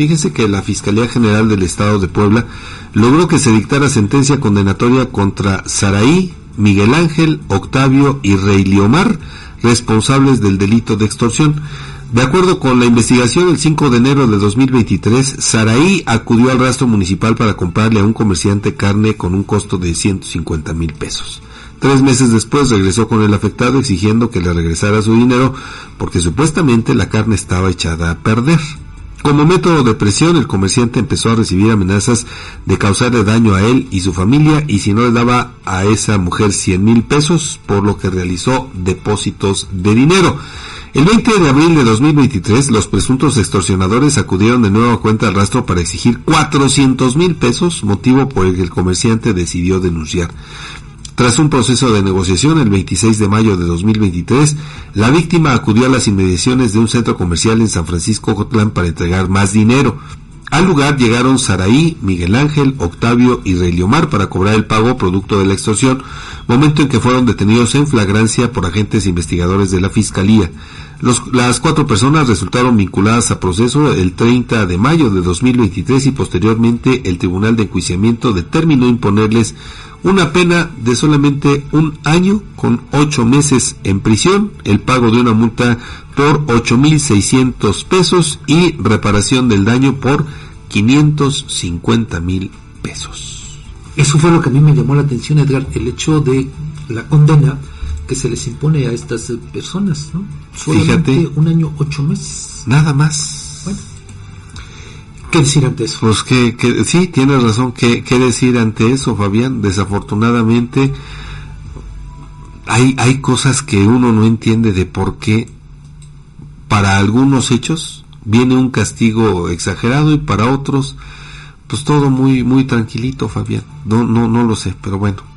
Fíjese que la Fiscalía General del Estado de Puebla logró que se dictara sentencia condenatoria contra Saraí, Miguel Ángel, Octavio y Rey Liomar, responsables del delito de extorsión. De acuerdo con la investigación, el 5 de enero de 2023, Saraí acudió al rastro municipal para comprarle a un comerciante carne con un costo de 150 mil pesos. Tres meses después regresó con el afectado exigiendo que le regresara su dinero porque supuestamente la carne estaba echada a perder. Como método de presión, el comerciante empezó a recibir amenazas de causarle daño a él y su familia y si no le daba a esa mujer 100 mil pesos, por lo que realizó depósitos de dinero. El 20 de abril de 2023, los presuntos extorsionadores acudieron de nuevo a cuenta al rastro para exigir 400 mil pesos, motivo por el que el comerciante decidió denunciar. Tras un proceso de negociación el 26 de mayo de 2023, la víctima acudió a las inmediaciones de un centro comercial en San Francisco Jotlán para entregar más dinero. Al lugar llegaron Saraí, Miguel Ángel, Octavio y Reliomar para cobrar el pago producto de la extorsión, momento en que fueron detenidos en flagrancia por agentes investigadores de la Fiscalía. las cuatro personas resultaron vinculadas a proceso el 30 de mayo de 2023 y posteriormente el Tribunal de Enjuiciamiento determinó imponerles una pena de solamente un año con ocho meses en prisión, el pago de una multa por ocho mil seiscientos pesos y reparación del daño por quinientos cincuenta mil pesos. Eso fue lo que a mí me llamó la atención, Edgar, el hecho de la condena que se les impone a estas personas, ¿no? Solamente Fíjate, un año, ocho meses. Nada más. ¿Qué decir ante eso? Pues que, que sí, tienes razón. ¿Qué, ¿Qué decir ante eso, Fabián? Desafortunadamente hay, hay cosas que uno no entiende de por qué para algunos hechos viene un castigo exagerado y para otros pues todo muy muy tranquilito, Fabián. No no no lo sé, pero bueno.